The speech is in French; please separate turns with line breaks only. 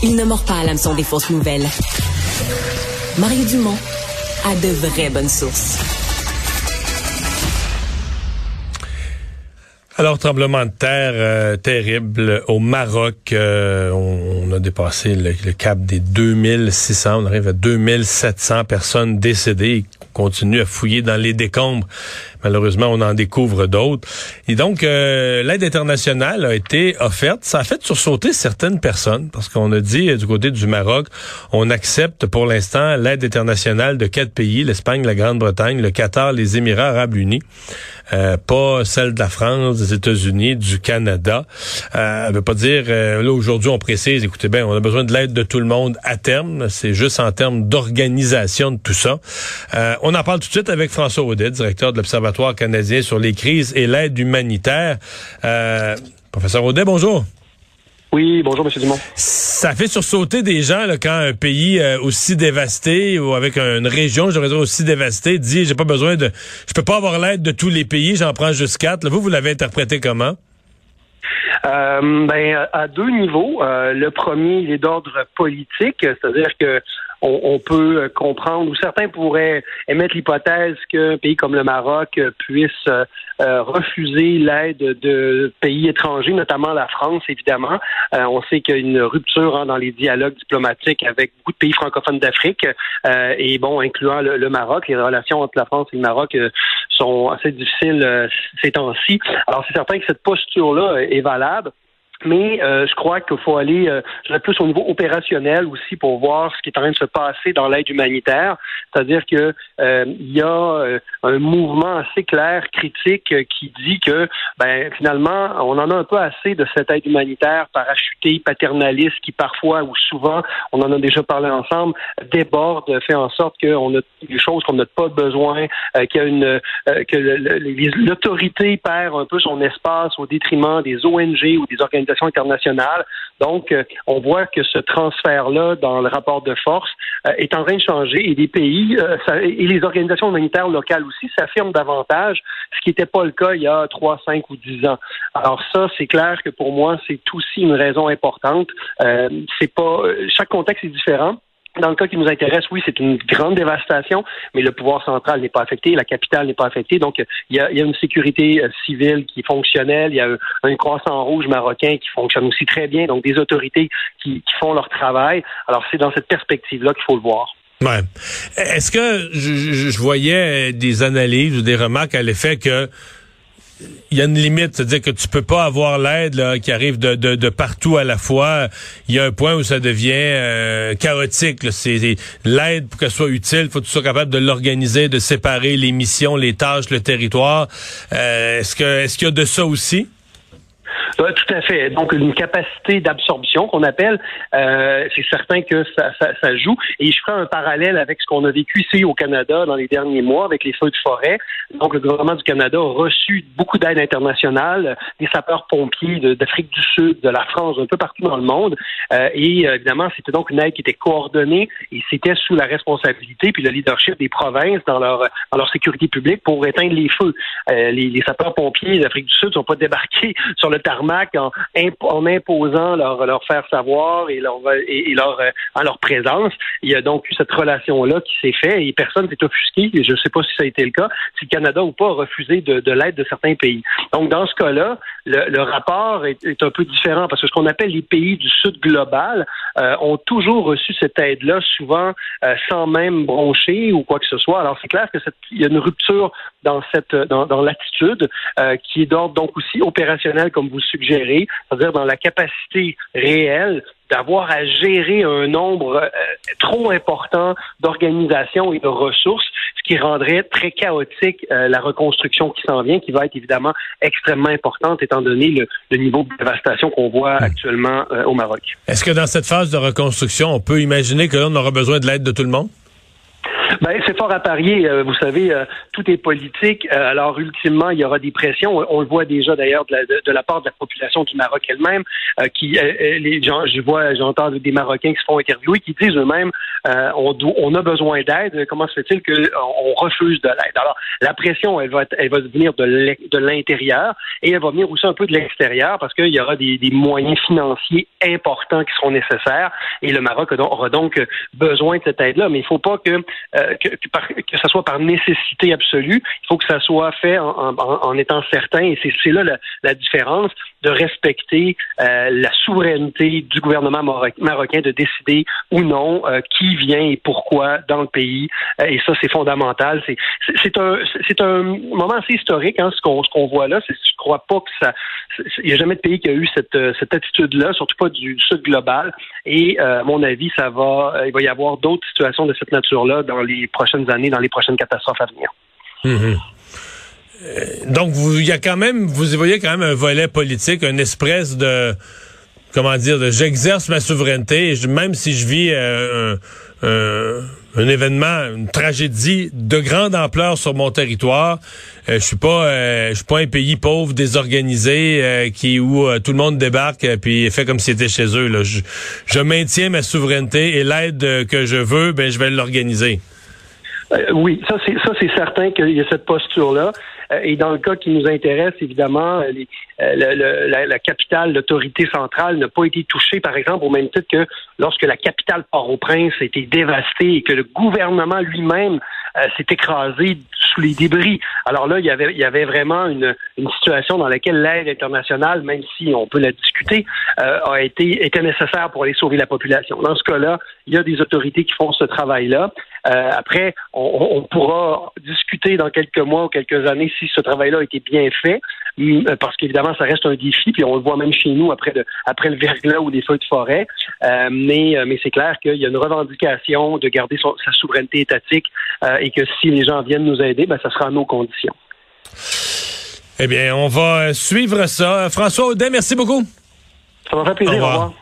Il ne mord pas à l'hameçon des fausses nouvelles. Mario Dumont a de vraies bonnes sources.
Alors, tremblement de terre euh, terrible au Maroc. Euh, on, a dépassé le, cap des 2600. On arrive à 2700 personnes décédées. On continue à fouiller dans les décombres. Malheureusement, on en découvre d'autres. Et donc, euh, l'aide internationale a été offerte. Ça a fait sursauter certaines personnes parce qu'on a dit du côté du Maroc, on accepte pour l'instant l'aide internationale de quatre pays, l'Espagne, la Grande-Bretagne, le Qatar, les Émirats arabes unis. Euh, pas celle de la France, des États-Unis, du Canada. Euh, veut pas dire, euh, là aujourd'hui on précise, écoutez bien, on a besoin de l'aide de tout le monde à terme. C'est juste en termes d'organisation de tout ça. Euh, on en parle tout de suite avec François Audet, directeur de l'Observatoire canadien sur les crises et l'aide humanitaire. professeur Audet, bonjour.
Oui, bonjour, M. Dumont.
Ça fait sursauter des gens là, quand un pays euh, aussi dévasté ou avec une région, j'aurais dire aussi dévastée, dit j'ai pas besoin de, je peux pas avoir l'aide de tous les pays, j'en prends juste quatre. vous, vous l'avez interprété comment?
Euh, ben, à deux niveaux. Euh, le premier, il est d'ordre politique, c'est-à-dire que on, peut euh, comprendre, ou certains pourraient émettre l'hypothèse qu'un pays comme le Maroc euh, puisse euh, refuser l'aide de pays étrangers, notamment la France, évidemment. on sait qu'il y a une rupture hein, dans les dialogues diplomatiques avec beaucoup de pays francophones d'Afrique, et bon, incluant le, Maroc. Les relations entre la France et le Maroc sont assez difficiles ces temps-ci. Alors, c'est certain que cette posture-là est valable. Mais euh, je crois qu'il faut aller euh, plus au niveau opérationnel aussi pour voir ce qui est en train de se passer dans l'aide humanitaire. C'est-à-dire que euh, il y a euh, un mouvement assez clair, critique, qui dit que ben finalement, on en a un peu assez de cette aide humanitaire parachutée, paternaliste, qui parfois ou souvent, on en a déjà parlé ensemble, déborde, fait en sorte qu'on a des choses qu'on n'a pas besoin, qu'il y a une que l'autorité perd un peu son espace au détriment des ONG ou des organisations internationale. Donc, euh, on voit que ce transfert-là dans le rapport de force euh, est en train de changer et les pays euh, et les organisations humanitaires locales aussi s'affirment davantage, ce qui n'était pas le cas il y a trois, cinq ou dix ans. Alors ça, c'est clair que pour moi, c'est aussi une raison importante. c'est pas chaque contexte est différent. Dans le cas qui nous intéresse, oui, c'est une grande dévastation, mais le pouvoir central n'est pas affecté, la capitale n'est pas affectée. Donc, il y a, une sécurité euh, civile qui est fonctionnelle, il y a un, croissant rouge marocain qui fonctionne aussi très bien, donc des autorités qui, font leur travail. Alors, c'est dans cette perspective-là qu'il faut le voir.
Ouais. Est-ce que je, je, voyais des analyses ou des remarques à l'effet que il y a une limite, c'est-à-dire que tu peux pas avoir l'aide qui arrive de, de, partout à la fois. Il y a un point où ça devient euh, chaotique. L'aide pour qu'elle soit utile, il faut que tu sois capable de l'organiser, de séparer les missions, les tâches, le territoire. Euh, est-ce que est-ce qu'il y a de ça aussi?
Oui, tout à fait. Donc, une capacité d'absorption qu'on appelle, euh, c'est certain que ça, ça, ça, joue. Et je ferai un parallèle avec ce qu'on a vécu ici au Canada dans les derniers mois avec les feux de forêt. Donc, le gouvernement du Canada a reçu beaucoup d'aide internationale, des sapeurs-pompiers d'Afrique du Sud, de la France, un peu partout dans le monde. Euh, et euh, évidemment, c'était donc une aide qui était coordonnée et c'était sous la responsabilité puis le leadership des provinces dans leur, dans leur sécurité publique pour éteindre les feux. Euh, les, les sapeurs-pompiers d'Afrique du Sud ne sont pas débarqués sur le en, imposant leur, leur faire savoir et leur, et, leur, euh, en leur présence. Il y a donc eu cette relation-là qui s'est faite et personne s'est offusqué. je ne sais pas si ça a été le cas, si le Canada ou pas a refusé de, l'aide de certains pays. Donc, dans ce cas-là, le, rapport est, un peu différent parce que ce qu'on appelle les pays du Sud global euh, ont toujours reçu cette aide-là, souvent euh, sans même broncher ou quoi que ce soit. Alors, c'est clair que il y a une rupture dans, dans l'attitude qui est d'ordre donc aussi opérationnel, comme vous le suggérer, c'est-à-dire dans la capacité réelle d'avoir à gérer un nombre euh, trop important d'organisations et de ressources, ce qui rendrait très chaotique euh, la reconstruction qui s'en vient, qui va être évidemment extrêmement importante étant donné le, niveau de dévastation qu'on voit hmm. actuellement euh, au Maroc.
Est-ce que dans cette phase de reconstruction, on peut imaginer que l'on aura besoin de l'aide de tout le monde?
Ben, c'est fort à parier. Euh, vous savez, euh, tout est politique. Euh, alors, ultimement, il y aura des pressions. On, le voit déjà d'ailleurs de, de, la part de la population du Maroc elle-même, qui les gens, je vois, j'entends des Marocains qui se font interviewer, qui disent eux-mêmes, on, on a besoin d'aide. Comment se fait-il qu'on refuse de l'aide? Alors, la pression, elle va, elle va venir de l'intérieur et elle va venir aussi un peu de l'extérieur parce qu'il y aura des, des, moyens financiers importants qui seront nécessaires et le Maroc aura donc besoin de cette aide-là. Mais il ne faut pas que euh, que, que, ça soit par nécessité absolue. Il faut que ça soit fait en, étant certain, et c'est là la, différence, de respecter euh, la souveraineté du gouvernement marocain de décider ou non euh, qui vient et pourquoi dans le pays. et ça, c'est fondamental. C'est un, un moment assez historique, hein, ce qu'on voit là. Je crois pas que ça... Il n'y a jamais de pays qui a eu cette, cette attitude-là, surtout pas du Sud global. Et à mon avis, ça va, il va y avoir d'autres situations de cette nature-là dans les prochaines années, dans les prochaines catastrophes à venir.
Mhm. Euh, donc, il y a quand même, vous y voyez quand même un volet politique, une espèce de, comment dire, j'exerce ma souveraineté, même si je vis euh, un, événement, une tragédie de grande ampleur sur mon territoire, euh, je suis pas, je suis pas un pays pauvre, désorganisé, qui où tout le monde débarque puis fait comme si c'était chez eux. Je, je maintiens ma souveraineté et l'aide que je veux, ben je vais l'organiser.
Euh, oui, ça c'est ça c'est certain qu'il y a cette posture là. Euh, et dans le cas qui nous intéresse, évidemment, euh, la, capitale, l'autorité centrale n'a pas été touchée, par exemple, au même titre que lorsque la capitale Port-au-Prince a été dévastée et que le gouvernement lui-même s'est écrasé sous les débris. Alors là, il y avait, il y avait vraiment une, une situation dans laquelle l'aide internationale, même si on peut la discuter, a été était nécessaire pour aller sauver la population. Dans ce cas-là, il y a des autorités qui font ce travail-là. Euh, après, on, pourra discuter dans quelques mois ou quelques années si ce travail-là a été bien fait, euh, parce qu'évidemment, ça reste un défi, puis on le voit même chez nous après, après le verglas ou des feux de forêt. Euh, mais mais c'est clair qu'il y a une revendication de garder sa souveraineté étatique et que si les gens viennent nous aider, ben, ça sera à nos conditions.
Eh bien, on va suivre ça. François Audet, merci beaucoup.
Ça m'a fait plaisir. Au revoir.